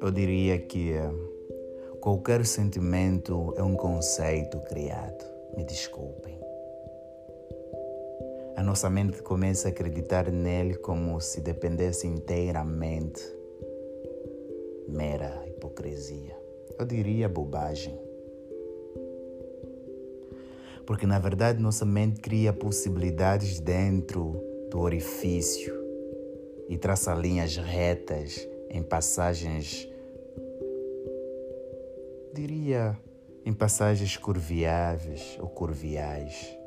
Eu diria que qualquer sentimento é um conceito criado. Me desculpem. A nossa mente começa a acreditar nele como se dependesse inteiramente. Mera hipocrisia. Eu diria bobagem. Porque na verdade nossa mente cria possibilidades dentro do orifício e traça linhas retas em passagens diria em passagens curviáveis ou curviais.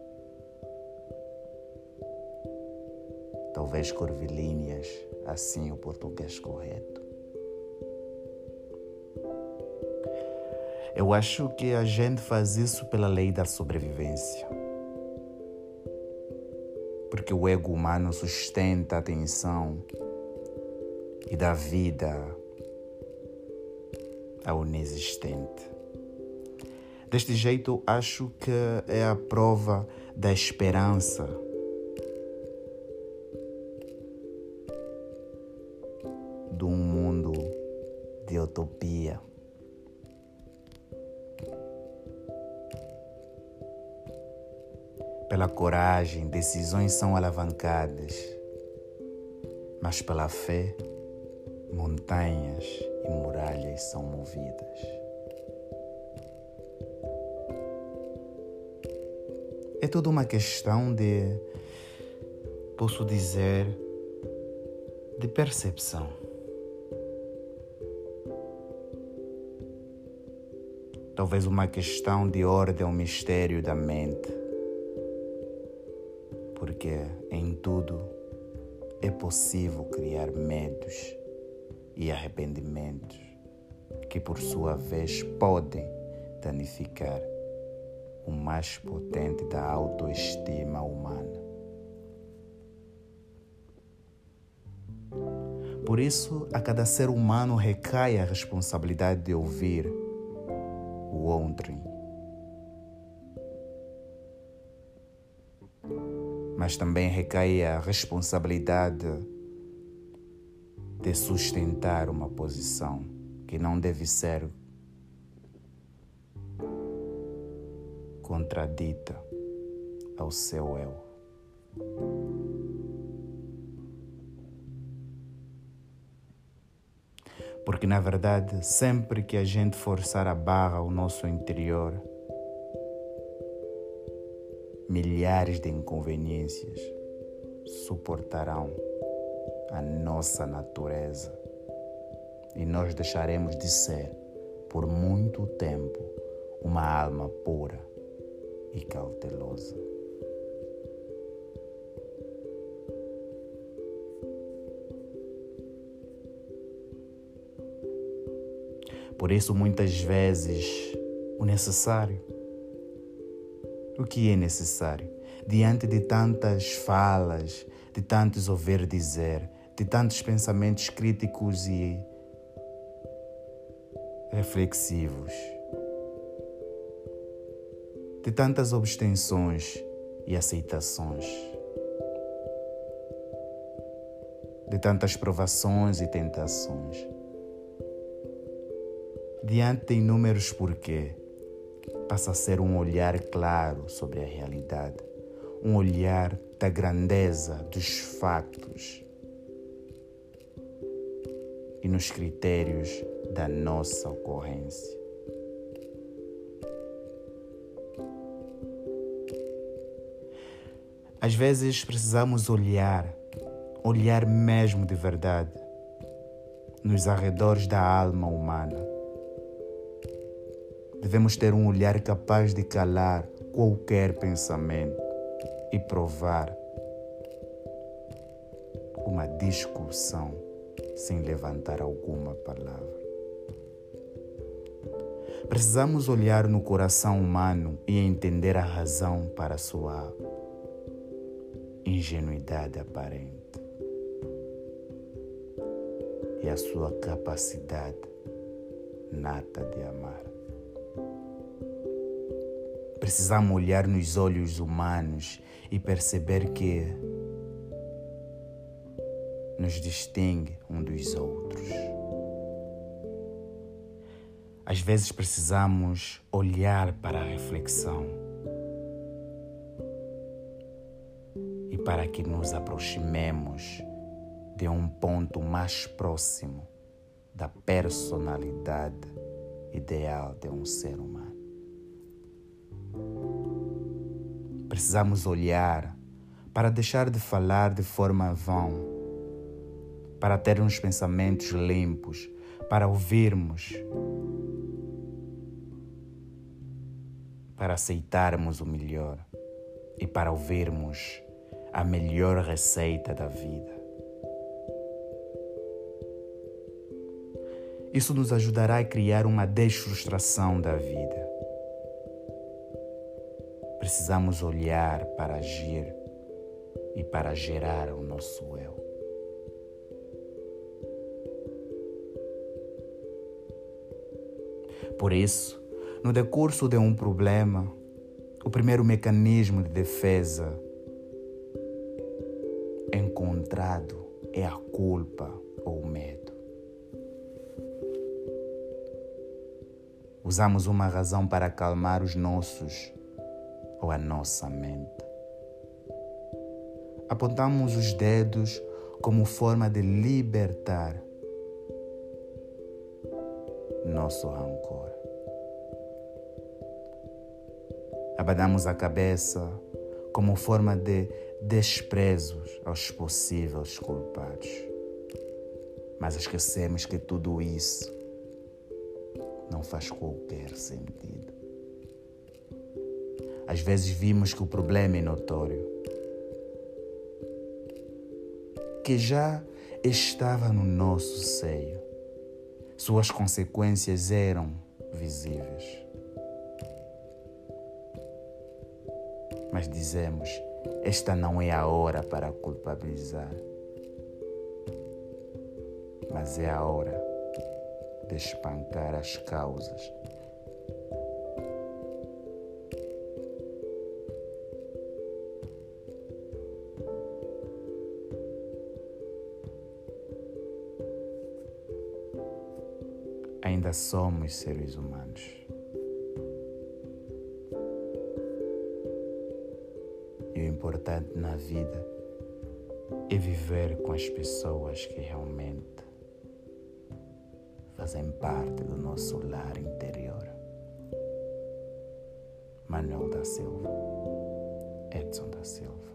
Talvez curvilíneas, assim o português correto. Eu acho que a gente faz isso pela lei da sobrevivência. Porque o ego humano sustenta a atenção e dá vida ao inexistente. Deste jeito, acho que é a prova da esperança. De um mundo de utopia. Pela coragem, decisões são alavancadas, mas pela fé, montanhas e muralhas são movidas. É toda uma questão de, posso dizer, de percepção. Talvez uma questão de ordem ao mistério da mente. Porque em tudo é possível criar medos e arrependimentos que, por sua vez, podem danificar o mais potente da autoestima humana. Por isso, a cada ser humano recai a responsabilidade de ouvir o ontem. Mas também recai a responsabilidade de sustentar uma posição que não deve ser contradita ao seu eu. Porque, na verdade, sempre que a gente forçar a barra ao nosso interior, milhares de inconveniências suportarão a nossa natureza e nós deixaremos de ser, por muito tempo, uma alma pura e cautelosa. Por isso, muitas vezes, o necessário. O que é necessário? Diante de tantas falas, de tantos ouvir dizer, de tantos pensamentos críticos e reflexivos, de tantas abstenções e aceitações, de tantas provações e tentações. Diante de inúmeros porquê, passa a ser um olhar claro sobre a realidade, um olhar da grandeza dos factos e nos critérios da nossa ocorrência. Às vezes precisamos olhar, olhar mesmo de verdade, nos arredores da alma humana. Devemos ter um olhar capaz de calar qualquer pensamento e provar uma discussão sem levantar alguma palavra. Precisamos olhar no coração humano e entender a razão para sua ingenuidade aparente e a sua capacidade nata de amar. Precisamos olhar nos olhos humanos e perceber que nos distingue um dos outros. Às vezes precisamos olhar para a reflexão e para que nos aproximemos de um ponto mais próximo da personalidade ideal de um ser humano. Precisamos olhar para deixar de falar de forma vã, para ter uns pensamentos limpos, para ouvirmos, para aceitarmos o melhor e para ouvirmos a melhor receita da vida. Isso nos ajudará a criar uma desfrustração da vida. Precisamos olhar para agir e para gerar o nosso eu. Por isso, no decurso de um problema, o primeiro mecanismo de defesa encontrado é a culpa ou o medo. Usamos uma razão para acalmar os nossos ou a nossa mente. Apontamos os dedos como forma de libertar nosso rancor. Abadamos a cabeça como forma de desprezos aos possíveis culpados. Mas esquecemos que tudo isso não faz qualquer sentido. Às vezes vimos que o problema é notório, que já estava no nosso seio. Suas consequências eram visíveis. Mas dizemos: esta não é a hora para culpabilizar, mas é a hora de espancar as causas. Ainda somos seres humanos. E o importante na vida é viver com as pessoas que realmente fazem parte do nosso lar interior. Manuel da Silva, Edson da Silva.